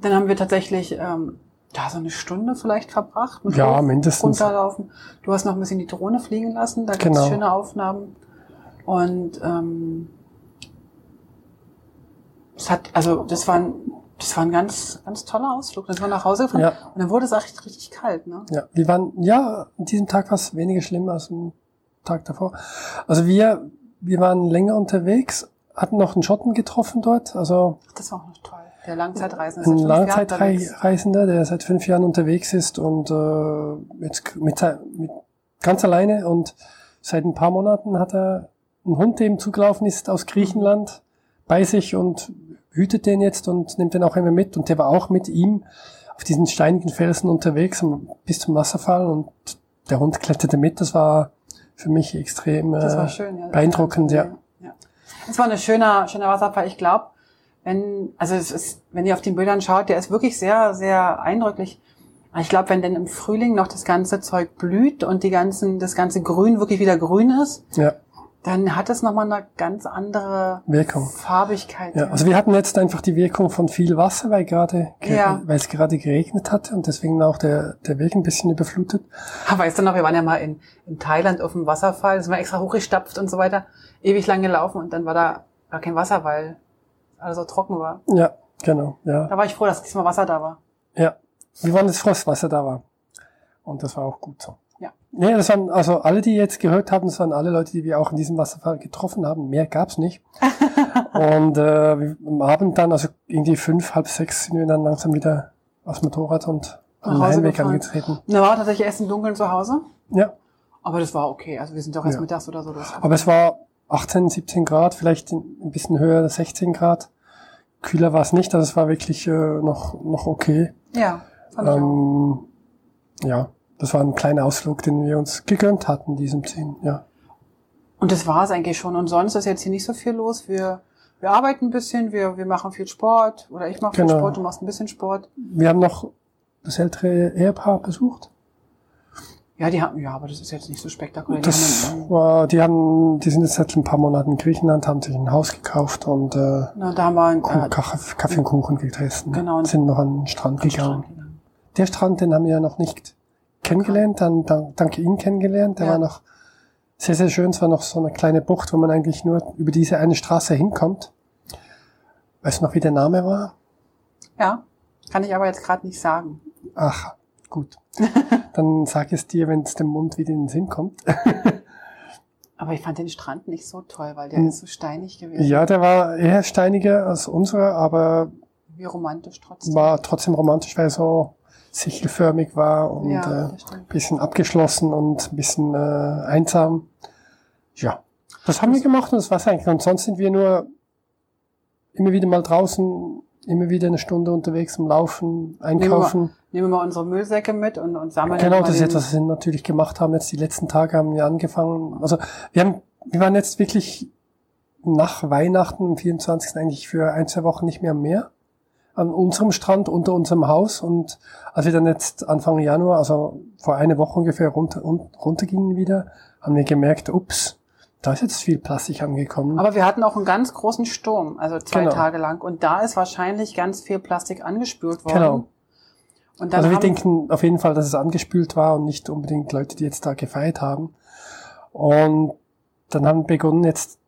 Dann haben wir tatsächlich ähm, ja, so eine Stunde vielleicht verbracht. Mit Ja, hoch- mindestens. Runterlaufen. Du hast noch ein bisschen die Drohne fliegen lassen. Da gibt's Genau. schöne Aufnahmen. Und ähm, es hat, also das war ein, das war ein ganz, ganz toller Ausflug. Dann sind wir nach Hause gefahren Ja. und dann wurde es auch richtig, richtig kalt. Ne? Ja, wir waren, ja, an diesem Tag war es weniger schlimm als am Tag davor. Also wir, wir waren länger unterwegs, hatten noch einen Schotten getroffen dort, also Das war auch noch toll. Der Langzeitreisende. Ein. Langzeitreisender, der seit fünf Jahren unterwegs ist und äh, jetzt mit, mit ganz alleine und seit ein paar Monaten hat er einen Hund, der ihm zugelaufen ist aus Griechenland, bei sich und hütet den jetzt und nimmt den auch immer mit. Und der war auch mit ihm auf diesen steinigen Felsen unterwegs bis zum Wasserfall und der Hund kletterte mit. Das war für mich extrem äh, schön, ja. Beeindruckend, ja. Es war ein schöner, schöner Wasserfall. Ich glaube, wenn, also es ist, wenn ihr auf den Bildern schaut, der ist wirklich sehr, sehr eindrücklich. Ich glaube, wenn denn im Frühling noch das ganze Zeug blüht und die ganzen, das ganze Grün wirklich wieder grün ist, Ja, dann hat es nochmal eine ganz andere Wirkung. Farbigkeit. Ja, also wir hatten jetzt einfach die Wirkung von viel Wasser, weil gerade, ge- Ja. weil es gerade geregnet hat und deswegen auch der, der Weg ein bisschen überflutet. Aber weißt du noch, wir waren ja mal in, in Thailand auf dem Wasserfall, sind wir extra hochgestapft und so weiter, ewig lang gelaufen und dann war da gar kein Wasser, weil alles so trocken war. Ja, genau, ja. Da war ich froh, dass diesmal Wasser da war. Ja, wir waren das Frostwasser da war. Und das war auch gut so. Nee, das waren, also alle, die jetzt gehört haben, das waren alle Leute, die wir auch in diesem Wasserfall getroffen haben. Mehr gab's nicht. und äh, wir- am Abend dann, also irgendwie fünf, halb sechs, sind wir dann langsam wieder aufs Motorrad und Nach am Hause Heimweg angetreten. Da war tatsächlich erst im Dunkeln zu Hause. Ja, Aber das war okay. Also wir sind doch erst Ja. mittags oder so aber es war 18, 17 Grad, vielleicht ein bisschen höher, 16 Grad. Kühler war es nicht, also es war wirklich äh, noch, noch okay. Ja, fand ich auch. Ähm, ja, das war ein kleiner Ausflug, den wir uns gegönnt hatten, diesem Ziehen, ja. Und das war es eigentlich schon. Und sonst ist jetzt hier nicht so viel los. Wir, wir arbeiten ein bisschen, wir, wir machen viel Sport. Oder ich mache viel Genau. Sport, du machst ein bisschen Sport. Wir haben noch das ältere Ehepaar besucht. Ja, die haben, ja, aber das ist jetzt nicht so spektakulär. Die Das haben, war, die haben, die sind jetzt seit ein paar Monaten in Griechenland, haben sich ein Haus gekauft und äh, na, da haben wir einen, äh, Kaffee, und Kuchen gegessen. Genau. Sind noch an den Strand gegangen. Strand gegangen. Der Strand, den haben wir ja noch nicht kennengelernt, dann, dann dank ihm kennengelernt. Der Ja. war noch sehr, sehr schön. Es war noch so eine kleine Bucht, wo man eigentlich nur über diese eine Straße hinkommt. Weißt du noch, wie der Name war? Ja, kann ich aber jetzt gerade nicht sagen. Ach, gut. Dann sag es dir, wenn es dem Mund wieder in den Sinn kommt. Aber ich fand den Strand nicht so toll, weil der Hm. ist so steinig gewesen. ja, der war eher steiniger als unserer, aber Wie romantisch trotzdem. war trotzdem romantisch, weil so sichelförmig war und ja, äh, stimmt. bisschen abgeschlossen und ein bisschen äh, einsam. Ja, das haben wir gemacht und das war's eigentlich. Und sonst sind wir nur immer wieder mal draußen, immer wieder eine Stunde unterwegs zum Laufen, einkaufen. Nehmen wir mal unsere Müllsäcke mit und, und sammeln Genau, das ist etwas, was wir natürlich gemacht haben. Jetzt die letzten Tage haben wir angefangen. Also wir haben, wir waren jetzt wirklich nach Weihnachten, am 24. eigentlich für ein, zwei Wochen nicht mehr am Meer. An unserem Strand, unter unserem Haus. Und als wir dann jetzt Anfang Januar, also vor einer Woche ungefähr runter, un, runtergingen wieder, haben wir gemerkt, ups, da ist jetzt viel Plastik angekommen. Aber wir hatten auch einen ganz großen Sturm, also zwei Genau. Tage lang. Und da ist wahrscheinlich ganz viel Plastik angespült worden. Genau. Und dann Also wir denken auf jeden Fall, dass es angespült war und nicht unbedingt Leute, die jetzt da gefeiert haben. Und dann haben wir begonnen, jetzt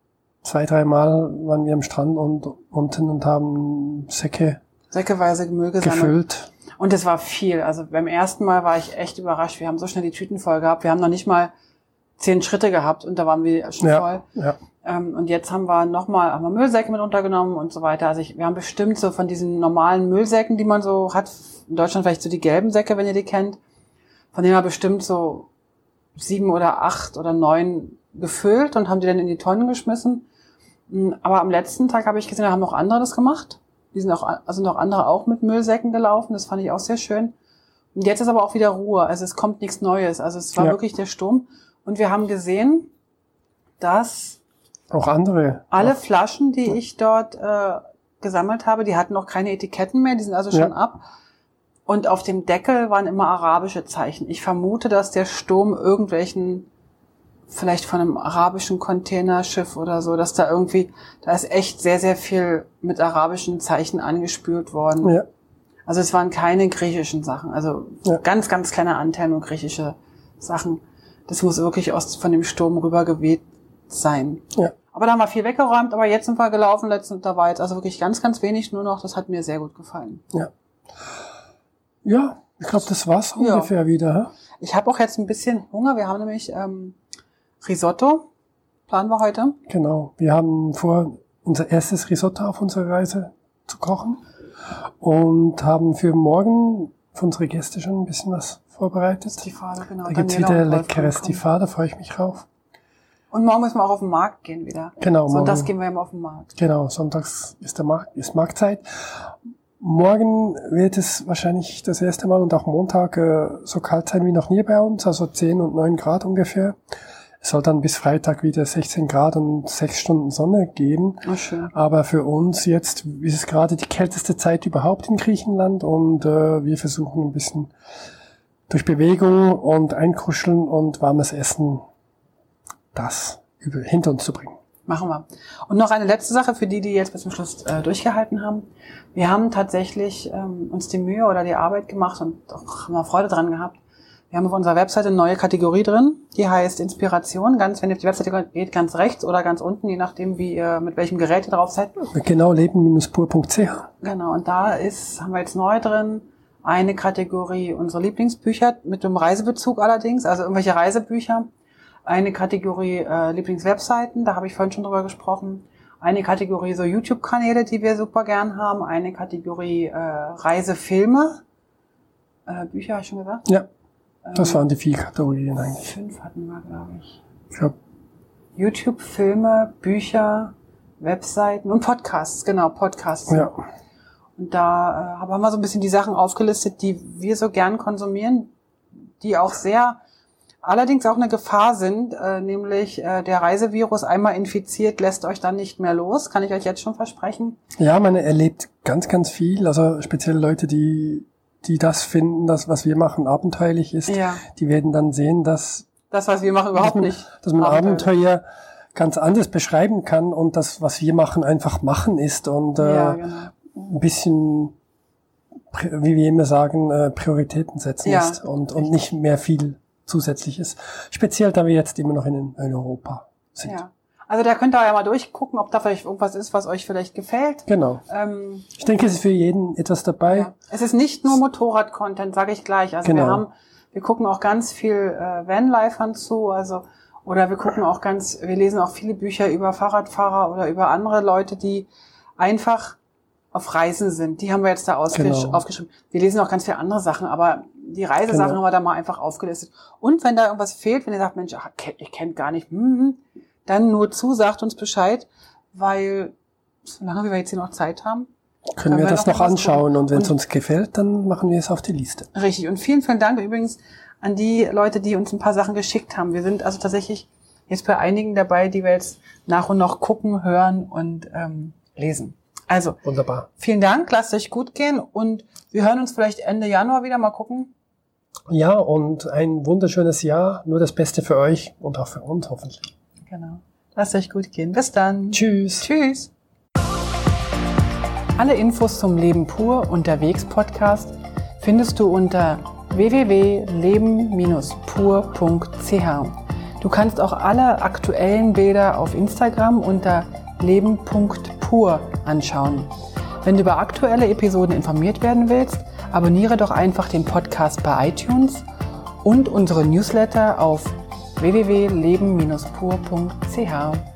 zwei, dreimal waren wir am Strand und unten und haben Säcke säckeweise Müll gesammelt. gefüllt. Und es war viel. Also beim ersten Mal war ich echt überrascht. Wir haben so schnell die Tüten voll gehabt. Wir haben noch nicht mal zehn Schritte gehabt und da waren wir schon Ja. voll. Ja, Ähm, und jetzt haben wir nochmal, haben wir Müllsäcke mit untergenommen und so weiter. Also ich, wir haben bestimmt so von diesen normalen Müllsäcken, die man so hat, in Deutschland vielleicht so die gelben Säcke, wenn ihr die kennt, von denen haben wir bestimmt so sieben oder acht oder neun gefüllt und haben die dann in die Tonnen geschmissen. Mm, Aber am letzten Tag habe ich gesehen, da haben noch andere das gemacht. Die sind auch, also noch andere auch mit Müllsäcken gelaufen. Das fand ich auch sehr schön. Und jetzt ist aber auch wieder Ruhe. Also es kommt nichts Neues. Also es war Ja. wirklich der Sturm. Und wir haben gesehen, dass auch andere. alle Flaschen, die ich dort äh, gesammelt habe, die hatten noch keine Etiketten mehr, die sind also schon Ja. ab. Und auf dem Deckel waren immer arabische Zeichen. Ich vermute, dass der Sturm irgendwelchen, vielleicht von einem arabischen Containerschiff oder so, dass da irgendwie, da ist echt sehr, sehr viel mit arabischen Zeichen angespült worden. Ja, Also es waren keine griechischen Sachen. Also Ja. ganz, ganz kleiner Anteil nur griechische Sachen. Das muss wirklich aus, von dem Sturm rüber geweht sein. ja. Aber da haben wir viel weggeräumt, aber jetzt sind wir gelaufen, letztens, da war jetzt also wirklich ganz, ganz wenig nur noch. Das hat mir sehr gut gefallen. Ja, ich glaube, das war's Ja. ungefähr wieder. hä? Ich habe auch jetzt ein bisschen Hunger. Wir haben nämlich ähm, Risotto, planen wir heute. Genau. Wir haben vor, unser erstes Risotto auf unserer Reise zu kochen. und haben für morgen für unsere Gäste schon ein bisschen was vorbereitet. Stifade, genau. Da gibt's wieder leckeres. Stifade, da freue ich mich drauf. Und morgen müssen wir auch auf den Markt gehen wieder. Genau, Sonntags morgen. gehen wir immer auf den Markt. Genau, sonntags ist der Markt, ist Marktzeit. Morgen wird es wahrscheinlich das erste Mal und auch Montag äh, so kalt sein wie noch nie bei uns, also 10 und 9 Grad ungefähr. Es soll dann bis Freitag wieder 16 Grad und 6 Stunden Sonne geben. Oh. Aber für uns jetzt ist es gerade die kälteste Zeit überhaupt in Griechenland und äh, wir versuchen ein bisschen durch Bewegung und Einkuscheln und warmes Essen das hinter uns zu bringen. Machen wir. Und noch eine letzte Sache für die, die jetzt bis zum Schluss äh, durchgehalten haben. Wir haben tatsächlich ähm, uns die Mühe oder die Arbeit gemacht und auch haben wir Freude dran gehabt. Wir haben auf unserer Webseite eine neue Kategorie drin, die heißt Inspiration. Ganz, wenn ihr auf die Webseite geht, ganz rechts oder ganz unten, je nachdem, wie ihr mit welchem Gerät ihr drauf seid. Genau, leben-pur.ch. Genau, und da ist, haben wir jetzt neu drin eine Kategorie unsere Lieblingsbücher mit dem Reisebezug allerdings, also irgendwelche Reisebücher. Eine Kategorie äh, Lieblingswebseiten, da habe ich vorhin schon drüber gesprochen. Eine Kategorie so YouTube-Kanäle, die wir super gern haben. Eine Kategorie äh, Reisefilme. Äh, Bücher, habe ich schon gesagt? Ja, das Ähm, waren die vier Kategorien eigentlich. Fünf hatten wir, glaube ich. Ich glaub, YouTube, Filme, Bücher, Webseiten und Podcasts, genau, Podcasts. ja, Und da äh, haben wir so ein bisschen die Sachen aufgelistet, die wir so gern konsumieren, die auch sehr, allerdings auch eine Gefahr sind, äh, nämlich äh, der Reisevirus einmal infiziert, lässt euch dann nicht mehr los, kann ich euch jetzt schon versprechen. ja, man erlebt ganz, ganz viel. Also speziell Leute, die, die das finden, dass was wir machen abenteuerlich ist, Ja. die werden dann sehen, dass Das, was wir machen, überhaupt dass man, nicht. dass man. Abenteuer ganz anders beschreiben kann und das, was wir machen, einfach machen ist und äh, Ja, genau. ein bisschen, wie wir immer sagen, äh, Prioritäten setzen Ja, ist und, und nicht mehr viel Zusätzliches. Speziell, da wir jetzt immer noch in, in Europa sind. Ja. Also da könnt ihr ja mal durchgucken, ob da vielleicht irgendwas ist, was euch vielleicht gefällt. Genau. Ähm, Ich denke, es ist für jeden etwas dabei. Ja. Es ist nicht nur Motorrad-Content, sage ich gleich. Also Genau. wir haben, wir gucken auch ganz viel äh, Vanlifern zu, also oder wir gucken auch ganz, wir lesen auch viele Bücher über Fahrradfahrer oder über andere Leute, die einfach auf Reisen sind. Die haben wir jetzt da Genau. aufgeschrieben. Wir lesen auch ganz viele andere Sachen, aber die Reisesachen Genau. haben wir da mal einfach aufgelistet. Und wenn da irgendwas fehlt, wenn ihr sagt, Mensch, ach, ihr kennt gar nicht, hm, hm, dann nur zu, sagt uns Bescheid, weil solange wir jetzt hier noch Zeit haben, Können wir wir das noch anschauen und wenn es uns gefällt, dann machen wir es auf die Liste. Richtig. Und vielen, vielen Dank übrigens an die Leute, die uns ein paar Sachen geschickt haben. Wir sind also tatsächlich jetzt bei einigen dabei, die wir jetzt nach und nach gucken, hören und ähm, lesen. Also, Wunderbar. vielen Dank, lasst euch gut gehen und wir hören uns vielleicht Ende Januar wieder. Mal gucken. Ja, und ein wunderschönes Jahr. Nur das Beste für euch und auch für uns hoffentlich. Genau. Lasst euch gut gehen. Bis dann. Tschüss. Tschüss. Alle Infos zum Leben pur unterwegs Podcast findest du unter www.leben-pur.ch. Du kannst auch alle aktuellen Bilder auf Instagram unter leben.pur anschauen. Wenn du über aktuelle Episoden informiert werden willst, abonniere doch einfach den Podcast bei iTunes und unsere Newsletter auf www.leben-pur.ch.